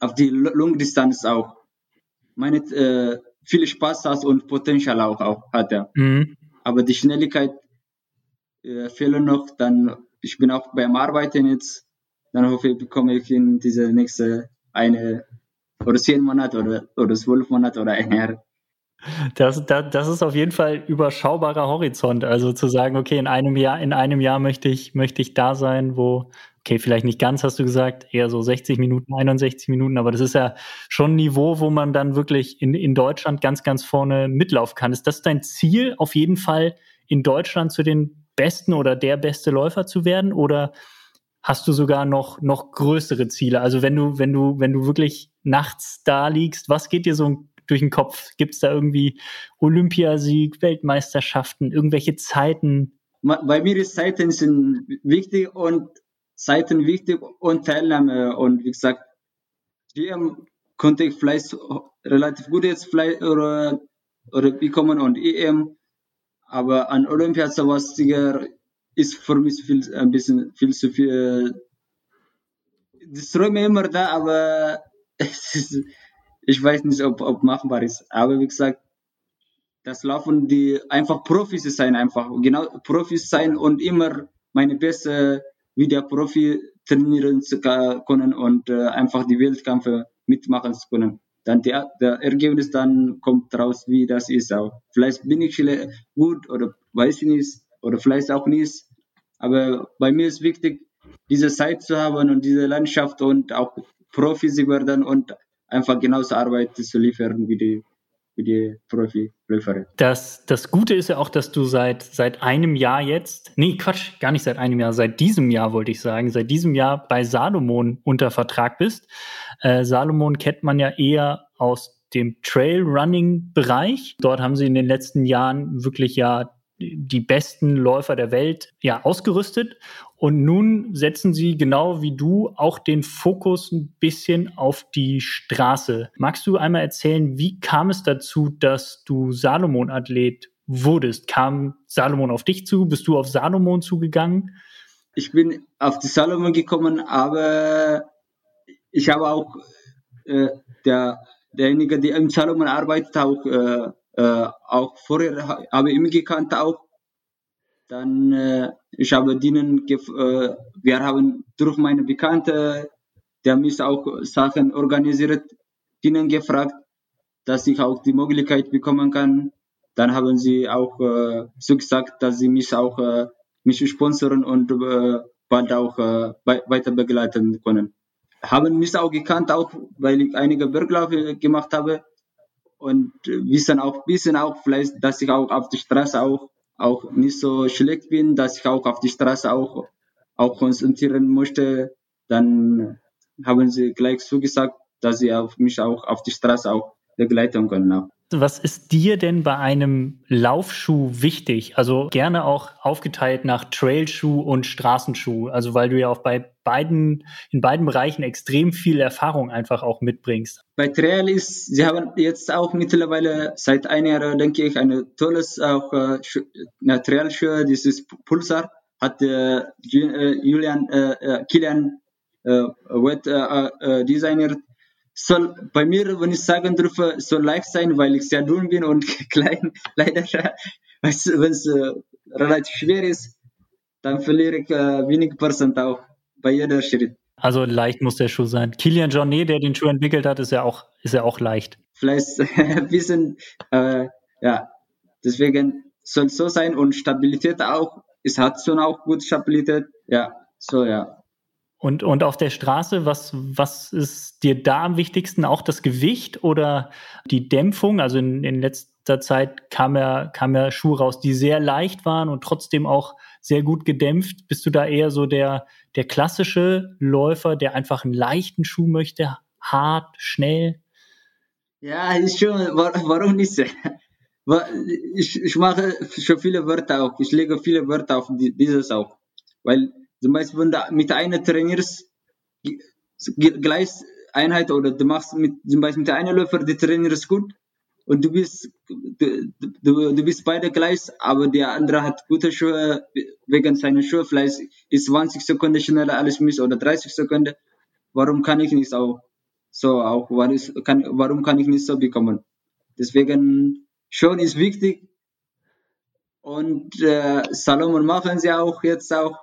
auf die Longdistanz auch meine äh, viel Spaß hat und Potenzial auch, auch hat er. Mhm. Aber die Schnelligkeit äh, fehlen noch, dann ich bin auch beim Arbeiten jetzt, dann hoffe ich, bekomme ich in diese nächste eine oder zehn Monate oder, oder zwölf Monate oder ein Jahr. Das, das, das ist auf jeden Fall überschaubarer Horizont. Also zu sagen, okay, in einem Jahr, in einem Jahr möchte ich, möchte ich da sein, wo, okay, vielleicht nicht ganz, hast du gesagt, eher so 60 Minuten, 61 Minuten, aber das ist ja schon ein Niveau, wo man dann wirklich in, in Deutschland ganz, ganz vorne mitlaufen kann. Ist das dein Ziel, auf jeden Fall in Deutschland zu den besten oder der beste Läufer zu werden? Oder hast du sogar noch, noch größere Ziele? Also wenn du, wenn du, wenn du wirklich nachts da liegst, was geht dir so durch den Kopf? Gibt es da irgendwie Olympiasieg, Weltmeisterschaften, irgendwelche Zeiten? Bei mir ist Zeiten sind wichtig und Zeiten wichtig und Teilnahme. Und wie gesagt, GM konnte ich vielleicht relativ gut jetzt vielleicht oder, oder bekommen und EM. Aber an Olympia sowas ist für mich viel, ein bisschen viel zu viel. Das träume immer da, aber ist, ich weiß nicht, ob, ob machbar ist. Aber wie gesagt, das Laufen, die einfach Profis sein, einfach genau Profis sein und immer meine beste wie der Profi trainieren zu können und äh, einfach die Weltkämpfe mitmachen zu können. Dann der, der Ergebnis dann kommt raus, wie das ist auch. Vielleicht bin ich gut oder weiß ich nicht oder vielleicht auch nicht. Aber bei mir ist wichtig, diese Zeit zu haben und diese Landschaft und auch Profi zu werden und einfach genauso Arbeit zu liefern wie die, wie die Profiläuferin. Das, das Gute ist ja auch, dass du seit, seit einem Jahr jetzt, nee, Quatsch, gar nicht seit einem Jahr, seit diesem Jahr wollte ich sagen, seit diesem Jahr bei Salomon unter Vertrag bist. Äh, Salomon kennt man ja eher aus dem Trailrunning-Bereich. Dort haben sie in den letzten Jahren wirklich ja die besten Läufer der Welt ja ausgerüstet. Und nun setzen sie genau wie du auch den Fokus ein bisschen auf die Straße. Magst du einmal erzählen, wie kam es dazu, dass du Salomon-Athlet wurdest? Kam Salomon auf dich zu? Bist du auf Salomon zugegangen? Ich bin auf die Salomon gekommen, aber ich habe auch äh, der, derjenige, der im Salomon arbeitet, auch äh, äh, auch vorher habe ich ihn gekannt auch. Dann äh, ich habe denen, äh, wir haben durch meine Bekannte, der mich auch Sachen organisiert, denen gefragt, dass ich auch die Möglichkeit bekommen kann. Dann haben sie auch äh, so gesagt, dass sie mich auch äh, mich sponsern und äh, bald auch äh, weiter begleiten können. Haben mich auch gekannt, auch weil ich einige Bergläufe gemacht habe und wissen auch bisschen auch vielleicht, dass ich auch auf der Straße auch auch nicht so schlecht bin, dass ich auch auf die Straße auch auch konzentrieren möchte, dann haben sie gleich zugesagt, dass sie auf mich auch auf die Straße auch begleiten können. Was ist dir denn bei einem Laufschuh wichtig? Also gerne auch aufgeteilt nach Trailschuh und Straßenschuh. Also weil du ja auch bei beiden, in beiden Bereichen extrem viel Erfahrung einfach auch mitbringst. Bei Trail ist, sie haben jetzt auch mittlerweile seit einem Jahr, denke ich, ein tolles auch äh, Trailschuh, dieses Pulsar, hat äh, äh Julian, äh, äh, Kilian äh, Wett äh, äh, designiert soll bei mir, wenn ich sagen dürfe, soll leicht sein, weil ich sehr dünn bin und klein. Leider, wenn es äh, relativ schwer ist, dann verliere ich äh, wenig Prozent auch bei jeder Schritt. Also leicht muss der Schuh sein. Kilian Jornet, der den Schuh entwickelt hat, ist ja auch, ist ja auch leicht. Vielleicht ein bisschen, äh, ja, deswegen soll es so sein und Stabilität auch. Es hat schon auch gute Stabilität. Ja, so ja. Und, und auf der Straße, was, was ist dir da am wichtigsten? Auch das Gewicht oder die Dämpfung? Also in, in letzter Zeit kam ja, kam ja Schuhe raus, die sehr leicht waren und trotzdem auch sehr gut gedämpft. Bist du da eher so der, der klassische Läufer, der einfach einen leichten Schuh möchte? Hart, schnell? Ja, ist schon, warum nicht? Ich, ich mache schon viele Wörter auch. Ich lege viele Wörter auf dieses auch. Weil zum Beispiel, wenn du mit einer trainierst, gleich Einheit oder du machst mit, zum Beispiel mit einer Läufer, die trainierst gut und du bist, du, du, du bist beide gleich, aber der andere hat gute Schuhe wegen seiner Schuhe, vielleicht ist 20 Sekunden schneller als mich oder 30 Sekunden. Warum kann ich nicht auch so auch, warum kann ich nicht so bekommen? Deswegen schon ist wichtig und äh, Salomon machen sie auch jetzt auch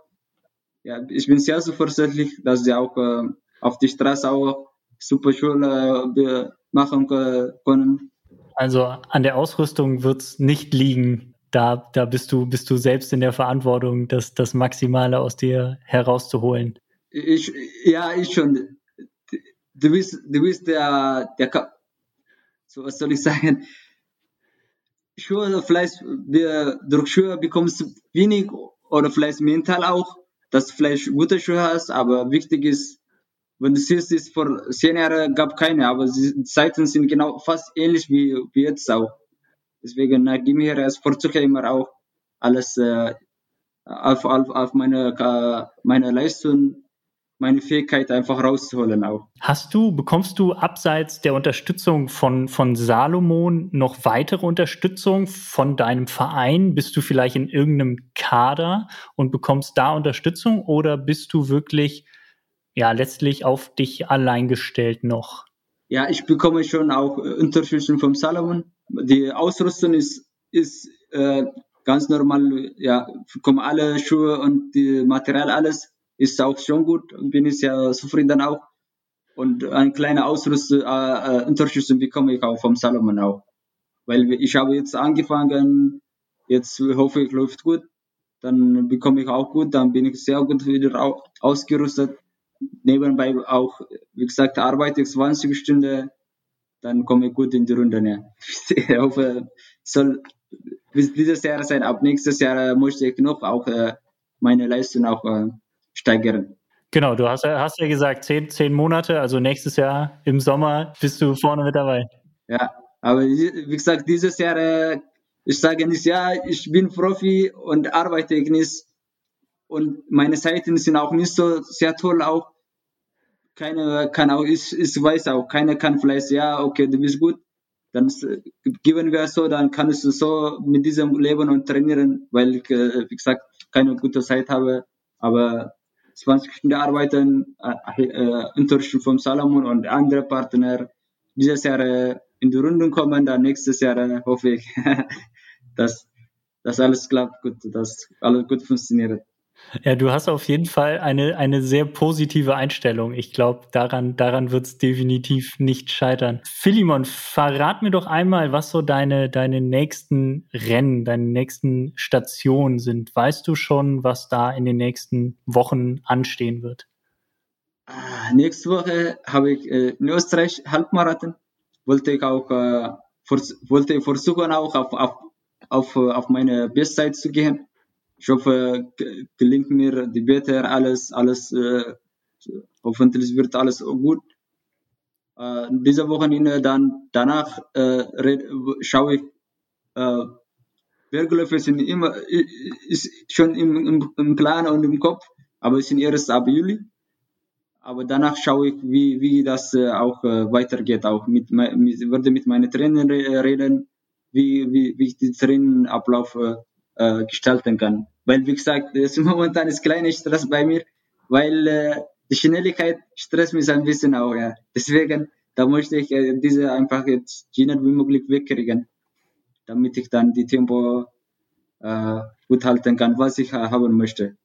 ja, ich bin sehr zuversichtlich, dass sie auch äh, auf die Straße auch super Schule äh, machen können. Also an der Ausrüstung wird es nicht liegen. Da, da bist du, bist du selbst in der Verantwortung, das, das Maximale aus dir herauszuholen. Ich, ja, ich schon. Du bist, du bist der, der, so was soll ich sagen? Schuhe, vielleicht durch Schuhe bekommst du wenig oder vielleicht mental auch, dass du vielleicht gute Schuhe hast, aber wichtig ist, wenn du siehst, ist vor zehn Jahren gab keine, aber die Zeiten sind genau fast ähnlich wie, wie jetzt auch. Deswegen neige ich mir als versuche immer auch alles äh, auf, auf, auf meine, äh, meine Leistung meine Fähigkeit einfach rauszuholen auch. Hast du, bekommst du abseits der Unterstützung von, von Salomon noch weitere Unterstützung von deinem Verein? Bist du vielleicht in irgendeinem Kader und bekommst da Unterstützung oder bist du wirklich ja letztlich auf dich allein gestellt noch? Ja, ich bekomme schon auch äh, Unterstützung von Salomon. Die Ausrüstung ist, ist äh, ganz normal, ja, bekommen alle Schuhe und die Material alles ist auch schon gut, bin ich sehr zufrieden auch. Und ein kleiner Ausrüstung, äh, äh, Unterstützung bekomme ich auch vom Salomon auch. Weil ich habe jetzt angefangen, jetzt hoffe ich, läuft gut. Dann bekomme ich auch gut, dann bin ich sehr gut wieder ausgerüstet. Nebenbei auch, wie gesagt, arbeite ich 20 Stunden, dann komme ich gut in die Runde. Ja. Ich hoffe, soll bis dieses Jahr sein. Ab nächstes Jahr möchte ich noch auch äh, meine Leistung auch äh, steigern. Genau, du hast, hast ja gesagt, zehn, zehn Monate, also nächstes Jahr im Sommer bist du vorne mit dabei. Ja, aber wie gesagt, dieses Jahr, äh, ich sage nicht, ja, ich bin Profi und arbeite nicht. Und meine Seiten sind auch nicht so sehr toll auch. Keine kann auch, ich, ich weiß auch, keiner kann vielleicht, ja, okay, du bist gut, dann geben wir so, dann kannst du so mit diesem leben und trainieren, weil ich, äh, wie gesagt, keine gute Zeit habe. Aber 20 Stunden arbeiten, äh, äh, Unterstützung von Salomon und andere Partner dieses Jahr äh, in die Runde kommen, dann nächstes Jahr äh, hoffe ich, dass das alles klappt gut, dass alles gut funktioniert. Ja, du hast auf jeden Fall eine, eine sehr positive Einstellung. Ich glaube, daran, daran wird es definitiv nicht scheitern. Philemon, verrat mir doch einmal, was so deine, deine nächsten Rennen, deine nächsten Stationen sind. Weißt du schon, was da in den nächsten Wochen anstehen wird? Ah, nächste Woche habe ich äh, in Österreich Halbmarathon. Wollte ich auch äh, vers wollte versuchen, auch auf, auf, auf, auf meine Bestzeit zu gehen ich hoffe, gelingt mir die Beter, alles, alles, äh, hoffentlich wird alles gut. Äh, diese Wochenende dann, danach äh, schaue ich, äh, Bergläufe sind immer, ist schon im, im, im Plan und im Kopf, aber es sind erst ab Juli. Aber danach schaue ich, wie, wie das äh, auch äh, weitergeht. Auch mit, mit, würde mit meinen Trainern reden, wie, wie, wie ich den Trainingablauf äh, äh, gestalten kann. Weil, wie gesagt, es momentan ist kleiner Stress bei mir, weil äh, die Schnelligkeit stresst mich ein bisschen auch. Ja. Deswegen, da möchte ich äh, diese einfach jetzt schnell wie möglich wegkriegen, damit ich dann die Tempo äh, gut halten kann, was ich haben möchte.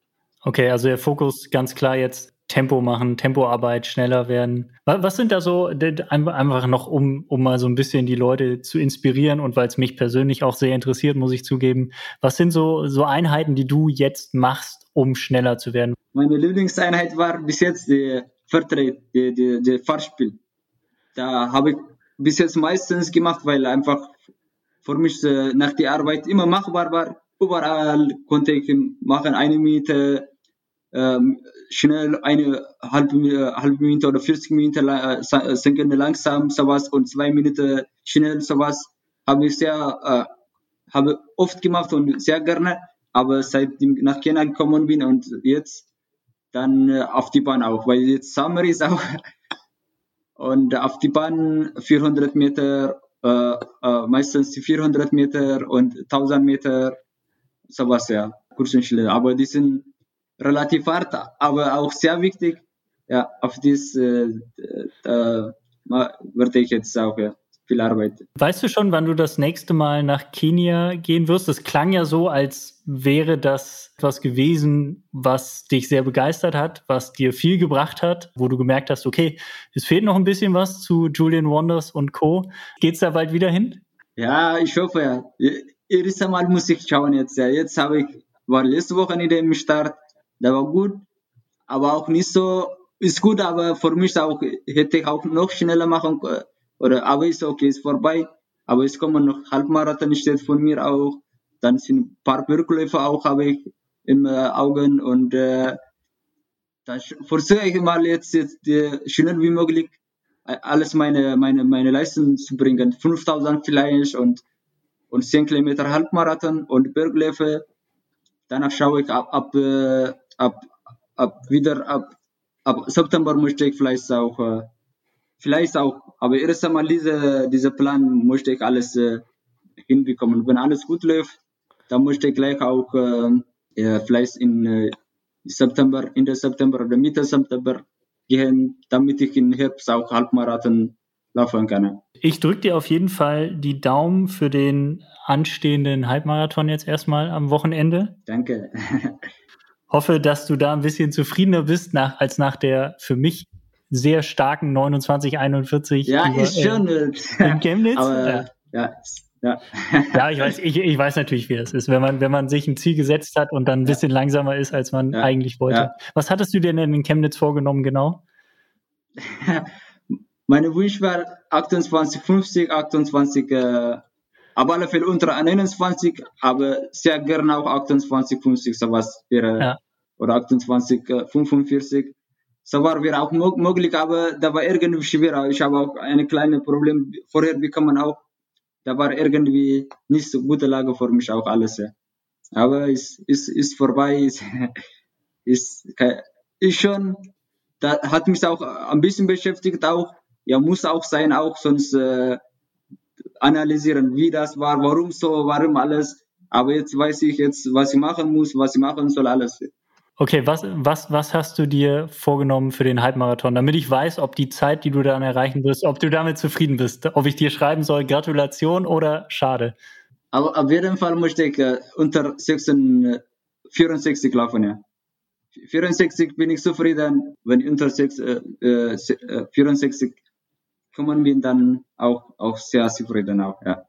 Okay, also der Fokus ganz klar jetzt Tempo machen, Tempoarbeit, schneller werden. Was sind da so, einfach noch, um, um mal so ein bisschen die Leute zu inspirieren und weil es mich persönlich auch sehr interessiert, muss ich zugeben, was sind so, so Einheiten, die du jetzt machst, um schneller zu werden? Meine Lieblingseinheit war bis jetzt die Vertritt, die, die, die Fahrspiel. Da habe ich bis jetzt meistens gemacht, weil einfach für mich äh, nach der Arbeit immer machbar war. Überall konnte ich machen, eine Minute, ähm, schnell eine halbe, halbe Minute oder 40 Minuten äh, sinken langsam sowas und zwei Minuten schnell sowas habe ich sehr äh, habe oft gemacht und sehr gerne aber seit ich nach Kenia gekommen bin und jetzt dann äh, auf die Bahn auch weil jetzt Summer ist auch und auf die Bahn 400 Meter äh, äh, meistens 400 Meter und 1000 Meter sowas ja schnell aber die sind relativ hart, aber auch sehr wichtig. Ja, auf äh, äh, würde ich jetzt auch ja, viel arbeiten. Weißt du schon, wann du das nächste Mal nach Kenia gehen wirst? Das klang ja so, als wäre das etwas gewesen, was dich sehr begeistert hat, was dir viel gebracht hat, wo du gemerkt hast, okay, es fehlt noch ein bisschen was zu Julian Wonders und Co. Geht's da bald wieder hin? Ja, ich hoffe ja. Erst einmal muss ich schauen jetzt. Ja. Jetzt habe ich war letzte Woche in dem Start der war gut. aber auch nicht so, ist gut, aber für mich auch, hätte ich auch noch schneller machen können. Oder, aber ist okay, ist vorbei. Aber es kommen noch Halbmarathon, steht von mir auch. Dann sind ein paar Bergläufe auch, habe ich im äh, Augen und äh, da versuche ich mal jetzt, jetzt äh, schnell wie möglich äh, alles meine, meine, meine Leistung zu bringen. 5000 vielleicht und, und 10 Kilometer Halbmarathon und Bergläufe. Danach schaue ich ab, ab, äh, ab, ab wieder ab, ab September möchte ich vielleicht auch, äh, vielleicht auch, aber erst einmal diese, diese Plan möchte ich alles äh, hinbekommen. Wenn alles gut läuft, dann möchte ich gleich auch äh, vielleicht in äh, September, Ende September oder Mitte September gehen, damit ich im Herbst auch Halbmarathon laufen kann. Ich drücke dir auf jeden Fall die Daumen für den anstehenden Halbmarathon jetzt erstmal am Wochenende. Danke. Hoffe, dass du da ein bisschen zufriedener bist nach, als nach der für mich sehr starken 2941. Ja, über, ist schon. Äh, in Chemnitz. Aber, ja. ja, ja. ja, ich weiß, ich, ich weiß natürlich, wie das ist, wenn man, wenn man sich ein Ziel gesetzt hat und dann ein bisschen ja. langsamer ist, als man ja. eigentlich wollte. Ja. Was hattest du denn in Chemnitz vorgenommen, genau? Meine Wunsch war 28, 50, 28, äh, aber alle Fälle unter 21, aber sehr gerne auch 28, 50, sowas wäre, ja. oder 28, äh, 45. So war wäre auch möglich, aber da war irgendwie schwerer. Ich habe auch ein kleines Problem vorher bekommen auch da war irgendwie nicht so gute Lage für mich auch alles. Aber es ist, ist vorbei, ist, ist, ist schon, da hat mich auch ein bisschen beschäftigt auch. Ja, muss auch sein, auch sonst äh, analysieren, wie das war, warum so, warum alles. Aber jetzt weiß ich jetzt, was ich machen muss, was ich machen soll, alles. Okay, was, was, was hast du dir vorgenommen für den Halbmarathon, damit ich weiß, ob die Zeit, die du dann erreichen wirst, ob du damit zufrieden bist, ob ich dir schreiben soll, Gratulation oder schade? Aber auf jeden Fall möchte ich äh, unter 16, 64 laufen, ja. 64 bin ich zufrieden, wenn ich unter 6, äh, äh, 64 kommen bin, dann auch, auch sehr zufrieden auch, ja.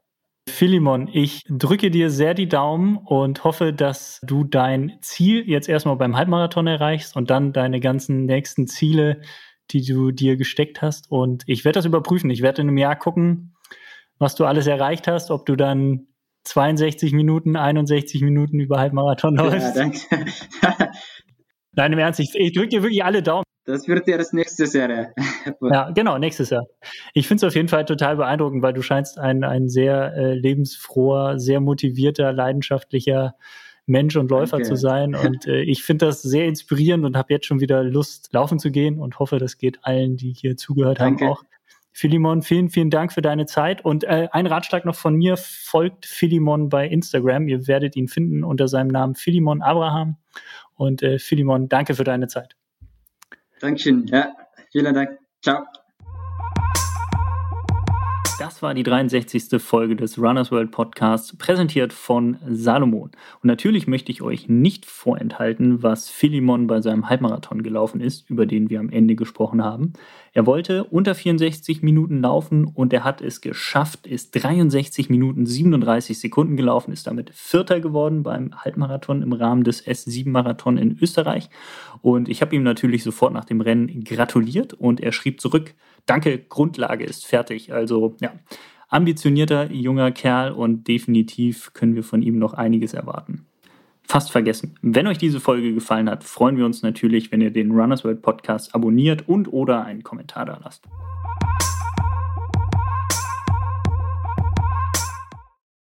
Philemon, ich drücke dir sehr die Daumen und hoffe, dass du dein Ziel jetzt erstmal beim Halbmarathon erreichst und dann deine ganzen nächsten Ziele, die du dir gesteckt hast. Und ich werde das überprüfen. Ich werde in einem Jahr gucken, was du alles erreicht hast, ob du dann 62 Minuten, 61 Minuten über Halbmarathon läufst. Ja, danke. Nein, im Ernst, ich, ich drücke dir wirklich alle Daumen. Das wird ja das nächste Jahr. Ja, genau, nächstes Jahr. Ich finde es auf jeden Fall total beeindruckend, weil du scheinst ein, ein sehr äh, lebensfroher, sehr motivierter, leidenschaftlicher Mensch und Läufer okay. zu sein. Und äh, ich finde das sehr inspirierend und habe jetzt schon wieder Lust, laufen zu gehen und hoffe, das geht allen, die hier zugehört Danke. haben, auch. Philemon, vielen, vielen Dank für deine Zeit. Und äh, ein Ratschlag noch von mir, folgt Philemon bei Instagram. Ihr werdet ihn finden unter seinem Namen Philemon Abraham. Und äh, Philemon, danke für deine Zeit. Dankeschön. Ja, vielen Dank. Chao. Das war die 63. Folge des Runners World Podcasts, präsentiert von Salomon. Und natürlich möchte ich euch nicht vorenthalten, was Philemon bei seinem Halbmarathon gelaufen ist, über den wir am Ende gesprochen haben. Er wollte unter 64 Minuten laufen und er hat es geschafft, ist 63 Minuten 37 Sekunden gelaufen, ist damit Vierter geworden beim Halbmarathon im Rahmen des S7-Marathon in Österreich. Und ich habe ihm natürlich sofort nach dem Rennen gratuliert und er schrieb zurück, danke, Grundlage ist fertig. Also ja, ambitionierter junger Kerl und definitiv können wir von ihm noch einiges erwarten fast vergessen. Wenn euch diese Folge gefallen hat, freuen wir uns natürlich, wenn ihr den Runners World Podcast abonniert und oder einen Kommentar da lasst.